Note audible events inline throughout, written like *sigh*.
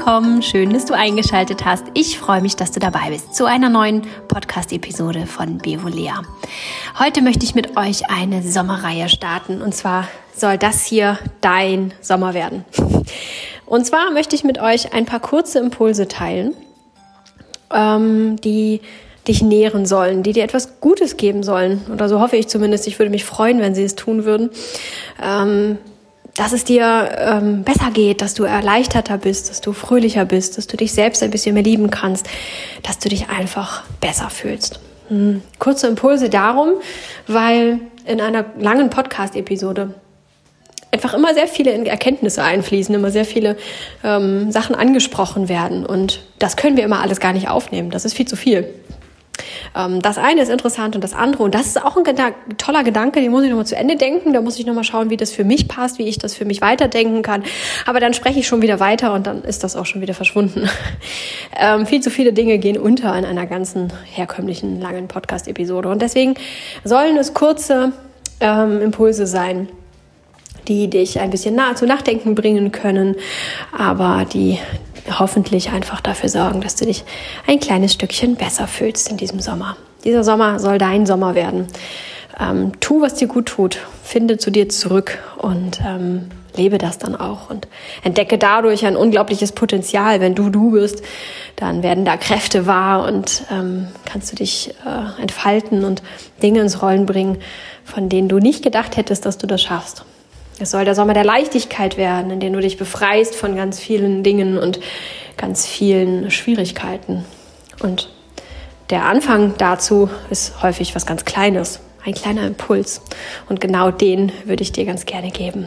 willkommen. Schön, dass du eingeschaltet hast. Ich freue mich, dass du dabei bist zu einer neuen Podcast-Episode von Bevolea. Heute möchte ich mit euch eine Sommerreihe starten. Und zwar soll das hier dein Sommer werden. Und zwar möchte ich mit euch ein paar kurze Impulse teilen, ähm, die dich nähren sollen, die dir etwas Gutes geben sollen. Oder so hoffe ich zumindest. Ich würde mich freuen, wenn sie es tun würden. Ähm, dass es dir ähm, besser geht, dass du erleichterter bist, dass du fröhlicher bist, dass du dich selbst ein bisschen mehr lieben kannst, dass du dich einfach besser fühlst. Hm. Kurze Impulse darum, weil in einer langen Podcast-Episode einfach immer sehr viele Erkenntnisse einfließen, immer sehr viele ähm, Sachen angesprochen werden. Und das können wir immer alles gar nicht aufnehmen. Das ist viel zu viel. Ähm, das eine ist interessant und das andere, und das ist auch ein Gedan toller Gedanke, den muss ich nochmal zu Ende denken. Da muss ich nochmal schauen, wie das für mich passt, wie ich das für mich weiterdenken kann. Aber dann spreche ich schon wieder weiter und dann ist das auch schon wieder verschwunden. *laughs* ähm, viel zu viele Dinge gehen unter in einer ganzen herkömmlichen langen Podcast-Episode. Und deswegen sollen es kurze ähm, Impulse sein die dich ein bisschen nahe zu Nachdenken bringen können, aber die hoffentlich einfach dafür sorgen, dass du dich ein kleines Stückchen besser fühlst in diesem Sommer. Dieser Sommer soll dein Sommer werden. Ähm, tu, was dir gut tut, finde zu dir zurück und ähm, lebe das dann auch und entdecke dadurch ein unglaubliches Potenzial. Wenn du du bist, dann werden da Kräfte wahr und ähm, kannst du dich äh, entfalten und Dinge ins Rollen bringen, von denen du nicht gedacht hättest, dass du das schaffst. Es soll der Sommer der Leichtigkeit werden, in dem du dich befreist von ganz vielen Dingen und ganz vielen Schwierigkeiten. Und der Anfang dazu ist häufig was ganz Kleines, ein kleiner Impuls. Und genau den würde ich dir ganz gerne geben.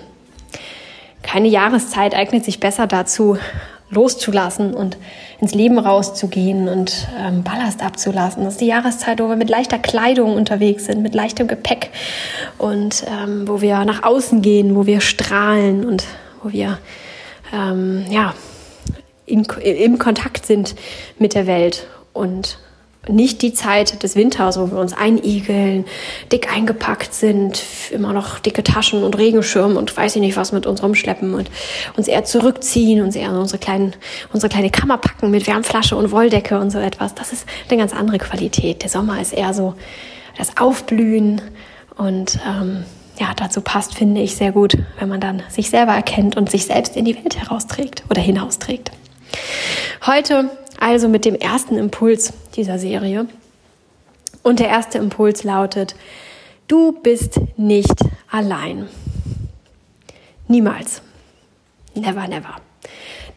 Keine Jahreszeit eignet sich besser dazu, loszulassen und ins Leben rauszugehen und ähm, Ballast abzulassen. Das ist die Jahreszeit, wo wir mit leichter Kleidung unterwegs sind, mit leichtem Gepäck und ähm, wo wir nach außen gehen, wo wir strahlen und wo wir ähm, ja, in, im Kontakt sind mit der Welt und nicht die Zeit des Winters, wo wir uns einigeln, dick eingepackt sind, immer noch dicke Taschen und Regenschirm und weiß ich nicht was mit uns rumschleppen und uns eher zurückziehen, uns eher in unsere, kleinen, unsere kleine Kammer packen mit Wärmflasche und Wolldecke und so etwas. Das ist eine ganz andere Qualität. Der Sommer ist eher so das Aufblühen und ähm, ja, dazu passt, finde ich, sehr gut, wenn man dann sich selber erkennt und sich selbst in die Welt herausträgt oder hinausträgt. Heute also mit dem ersten Impuls dieser Serie. Und der erste Impuls lautet, du bist nicht allein. Niemals. Never, never.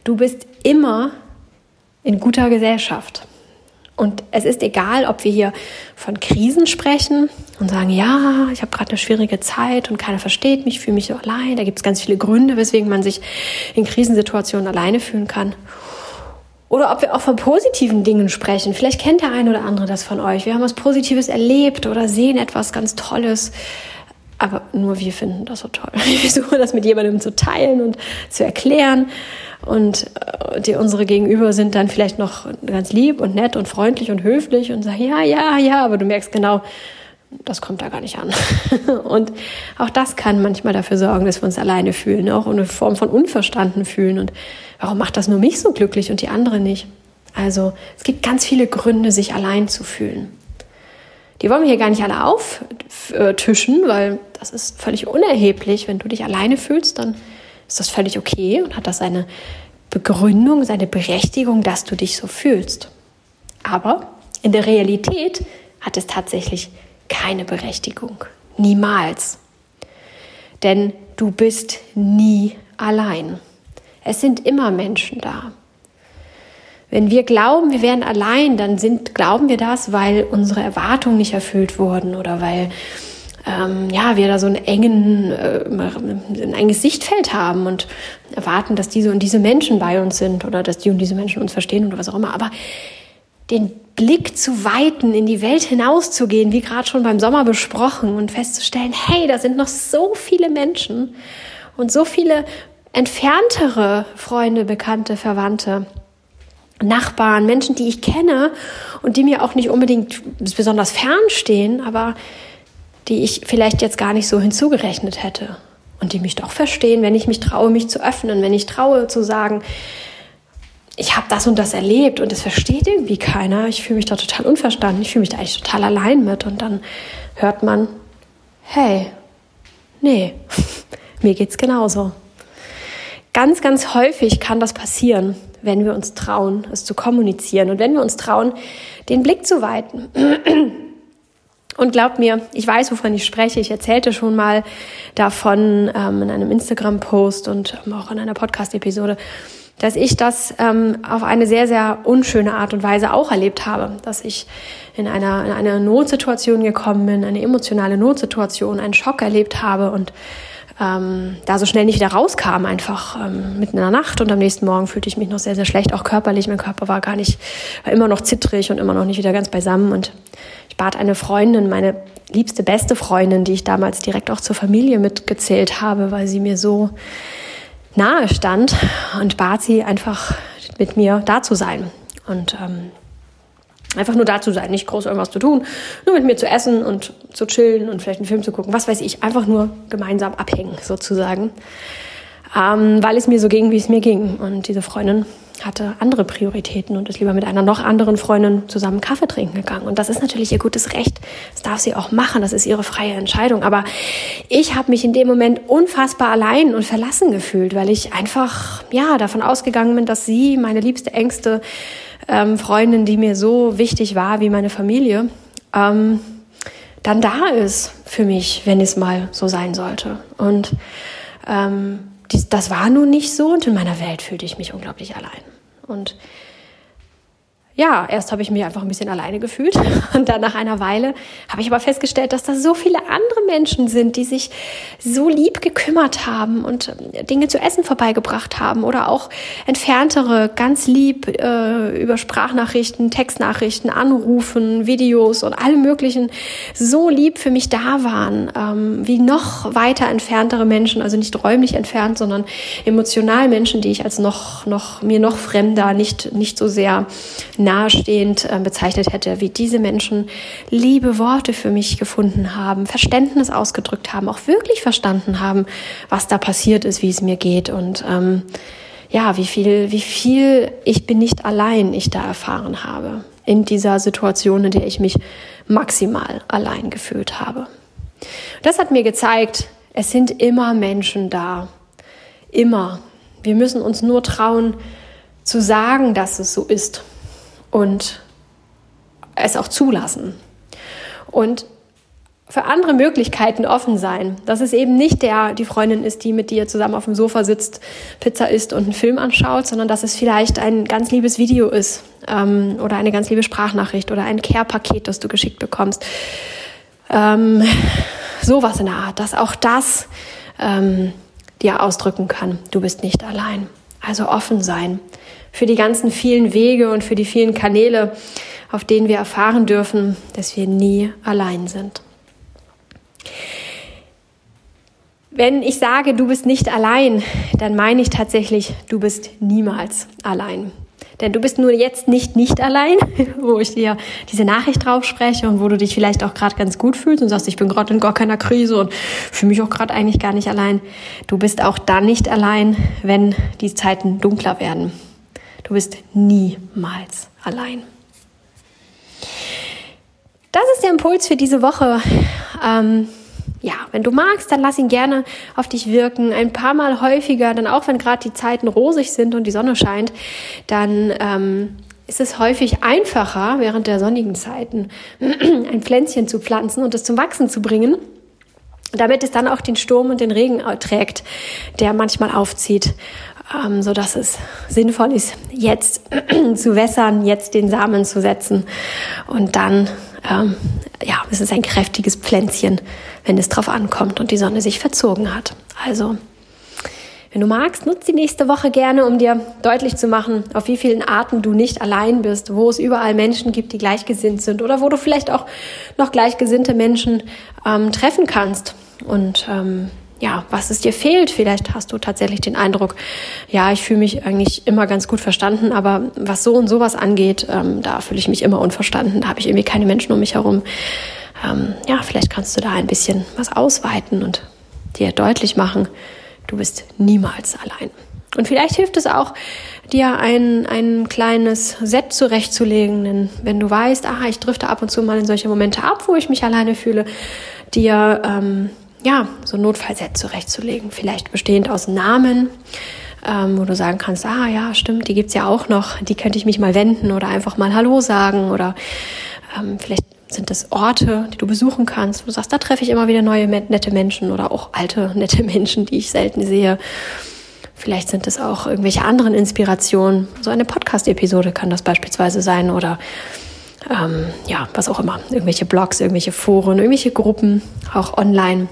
Du bist immer in guter Gesellschaft. Und es ist egal, ob wir hier von Krisen sprechen und sagen, ja, ich habe gerade eine schwierige Zeit und keiner versteht mich, fühle mich allein. Da gibt es ganz viele Gründe, weswegen man sich in Krisensituationen alleine fühlen kann. Oder ob wir auch von positiven Dingen sprechen. Vielleicht kennt der eine oder andere das von euch. Wir haben was Positives erlebt oder sehen etwas ganz Tolles. Aber nur wir finden das so toll. *laughs* Wir versuchen das mit jemandem zu teilen und zu erklären. Und äh, die, unsere Gegenüber sind dann vielleicht noch ganz lieb und nett und freundlich und höflich und sagen, ja, ja, ja, aber du merkst genau, das kommt da gar nicht an. *laughs* Und auch das kann manchmal dafür sorgen, dass wir uns alleine fühlen, auch eine Form von unverstanden fühlen. Und warum macht das nur mich so glücklich und die andere nicht? Also es gibt ganz viele Gründe, sich allein zu fühlen. Die wollen wir hier gar nicht alle auftischen, weil das ist völlig unerheblich. Wenn du dich alleine fühlst, dann ist das völlig okay und hat das seine Begründung, seine Berechtigung, dass du dich so fühlst. Aber in der Realität hat es tatsächlich keine Berechtigung. Niemals. Denn du bist nie allein. Es sind immer Menschen da. Wenn wir glauben, wir wären allein, dann sind, glauben wir das, weil unsere Erwartungen nicht erfüllt wurden oder weil ähm, ja, wir da so einen engen, äh, ein enges Sichtfeld haben und erwarten, dass diese und diese Menschen bei uns sind oder dass die und diese Menschen uns verstehen oder was auch immer. Aber den Blick zu weiten, in die Welt hinauszugehen, wie gerade schon beim Sommer besprochen und festzustellen, hey, da sind noch so viele Menschen und so viele entferntere Freunde, Bekannte, Verwandte, Nachbarn, Menschen, die ich kenne und die mir auch nicht unbedingt besonders fern stehen, aber die ich vielleicht jetzt gar nicht so hinzugerechnet hätte und die mich doch verstehen, wenn ich mich traue, mich zu öffnen, wenn ich traue zu sagen, ich habe das und das erlebt und es versteht irgendwie keiner. Ich fühle mich da total unverstanden. Ich fühle mich da eigentlich total allein mit. Und dann hört man, hey, nee, *laughs* mir geht's genauso. Ganz, ganz häufig kann das passieren, wenn wir uns trauen, es zu kommunizieren und wenn wir uns trauen, den Blick zu weiten. *clears throat* Und glaubt mir, ich weiß, wovon ich spreche. Ich erzählte schon mal davon ähm, in einem Instagram-Post und ähm, auch in einer Podcast-Episode, dass ich das ähm, auf eine sehr, sehr unschöne Art und Weise auch erlebt habe. Dass ich in einer, in eine Notsituation gekommen bin, eine emotionale Notsituation, einen Schock erlebt habe und ähm, da so schnell nicht wieder rauskam, einfach ähm, mitten in der Nacht und am nächsten Morgen fühlte ich mich noch sehr, sehr schlecht, auch körperlich. Mein Körper war gar nicht, war immer noch zittrig und immer noch nicht wieder ganz beisammen. Und ich bat eine Freundin, meine liebste, beste Freundin, die ich damals direkt auch zur Familie mitgezählt habe, weil sie mir so nahe stand und bat sie einfach mit mir da zu sein. Und ähm, Einfach nur da zu sein, nicht groß irgendwas zu tun, nur mit mir zu essen und zu chillen und vielleicht einen Film zu gucken, was weiß ich, einfach nur gemeinsam abhängen sozusagen, ähm, weil es mir so ging, wie es mir ging. Und diese Freundin hatte andere Prioritäten und ist lieber mit einer noch anderen Freundin zusammen Kaffee trinken gegangen. Und das ist natürlich ihr gutes Recht. Das darf sie auch machen. Das ist ihre freie Entscheidung. Aber ich habe mich in dem Moment unfassbar allein und verlassen gefühlt, weil ich einfach, ja, davon ausgegangen bin, dass sie, meine liebste, engste ähm, Freundin, die mir so wichtig war wie meine Familie, ähm, dann da ist für mich, wenn es mal so sein sollte. Und ähm, dies, das war nun nicht so und in meiner Welt fühlte ich mich unglaublich allein. Und ja, erst habe ich mich einfach ein bisschen alleine gefühlt *laughs* und dann nach einer Weile habe ich aber festgestellt, dass da so viele andere Menschen sind, die sich so lieb gekümmert haben und äh, Dinge zu essen vorbeigebracht haben oder auch entferntere ganz lieb äh, über Sprachnachrichten, Textnachrichten, Anrufen, Videos und alle möglichen so lieb für mich da waren, ähm, wie noch weiter entferntere Menschen, also nicht räumlich entfernt, sondern emotional Menschen, die ich als noch noch mir noch fremder, nicht nicht so sehr nahestehend äh, bezeichnet hätte, wie diese Menschen liebe Worte für mich gefunden haben, Verständnis ausgedrückt haben, auch wirklich verstanden haben, was da passiert ist, wie es mir geht und ähm, ja, wie viel, wie viel ich bin nicht allein ich da erfahren habe in dieser Situation, in der ich mich maximal allein gefühlt habe. Das hat mir gezeigt, es sind immer Menschen da. Immer. Wir müssen uns nur trauen zu sagen, dass es so ist und es auch zulassen. Und für andere Möglichkeiten offen sein. Dass es eben nicht der, die Freundin ist, die mit dir zusammen auf dem Sofa sitzt, Pizza isst und einen Film anschaut, sondern dass es vielleicht ein ganz liebes Video ist ähm, oder eine ganz liebe Sprachnachricht oder ein Care-Paket, das du geschickt bekommst. Ähm, sowas in der Art, dass auch das ähm, dir ausdrücken kann, du bist nicht allein. Also offen sein für die ganzen vielen Wege und für die vielen Kanäle, auf denen wir erfahren dürfen, dass wir nie allein sind. Wenn ich sage, du bist nicht allein, dann meine ich tatsächlich, du bist niemals allein. Denn du bist nur jetzt nicht nicht allein, *laughs* wo ich dir diese Nachricht drauf spreche und wo du dich vielleicht auch gerade ganz gut fühlst und sagst, ich bin gerade in gar keiner Krise und fühle mich auch gerade eigentlich gar nicht allein. Du bist auch dann nicht allein, wenn die Zeiten dunkler werden, Du bist niemals allein. Das ist der Impuls für diese Woche. Ähm, ja, wenn du magst, dann lass ihn gerne auf dich wirken. Ein paar Mal häufiger, dann auch wenn gerade die Zeiten rosig sind und die Sonne scheint, dann ähm, ist es häufig einfacher, während der sonnigen Zeiten *clears throat* ein Pflänzchen zu pflanzen und es zum Wachsen zu bringen, damit es dann auch den Sturm und den Regen trägt, der manchmal aufzieht ähm, so dass es sinnvoll ist, jetzt *clears throat* zu wässern, jetzt den Samen zu setzen und dann ähm, ja, es ist ein kräftiges Pflänzchen, wenn es drauf ankommt und die Sonne sich verzogen hat. Also wenn du magst, nutz die nächste Woche gerne, um dir deutlich zu machen, auf wie vielen Arten du nicht allein bist, wo es überall Menschen gibt, die gleichgesinnt sind oder wo du vielleicht auch noch gleichgesinnte Menschen ähm, treffen kannst. Und ähm, ja, was es dir fehlt. Vielleicht hast du tatsächlich den Eindruck, ja, ich fühle mich eigentlich immer ganz gut verstanden, aber was so und sowas angeht, ähm, da fühle ich mich immer unverstanden. Da habe ich irgendwie keine Menschen um mich herum. Ähm, ja, vielleicht kannst du da ein bisschen was ausweiten und dir deutlich machen, du bist niemals allein. Und vielleicht hilft es auch, dir ein, ein kleines Set zurechtzulegen. Denn wenn du weißt, aha, ich drifte ab und zu mal in solche Momente ab, wo ich mich alleine fühle, dir ähm, ja so ein Notfallset zurechtzulegen. Vielleicht bestehend aus Namen, ähm, wo du sagen kannst, ah ja, stimmt, die gibt's ja auch noch, die könnte ich mich mal wenden oder einfach mal Hallo sagen oder ähm, vielleicht sind das Orte, die du besuchen kannst, wo du sagst, da treffe ich immer wieder neue nette Menschen oder auch alte *laughs* nette Menschen, die ich selten sehe. Vielleicht sind es auch irgendwelche anderen Inspirationen. So eine Podcast-Episode kann das beispielsweise sein oder ähm, ja, was auch immer. Irgendwelche Blogs, irgendwelche Foren, irgendwelche Gruppen, auch online.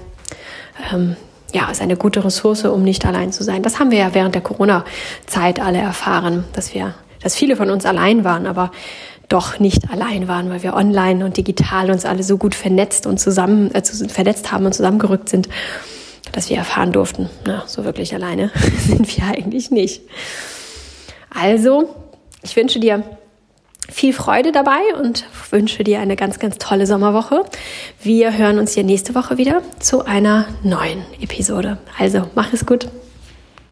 Ähm, ja, ist eine gute Ressource, um nicht allein zu sein. Das haben wir ja während der Corona-Zeit alle erfahren, dass wir, dass viele von uns allein waren, aber doch nicht allein waren, weil wir online und digital uns alle so gut vernetzt und zusammen äh, vernetzt haben und zusammengerückt sind dass wir erfahren durften. Na, so wirklich alleine *laughs* sind wir eigentlich nicht. Also, ich wünsche dir viel Freude dabei und wünsche dir eine ganz, ganz tolle Sommerwoche. Wir hören uns hier nächste Woche wieder zu einer neuen Episode. Also, mach es gut.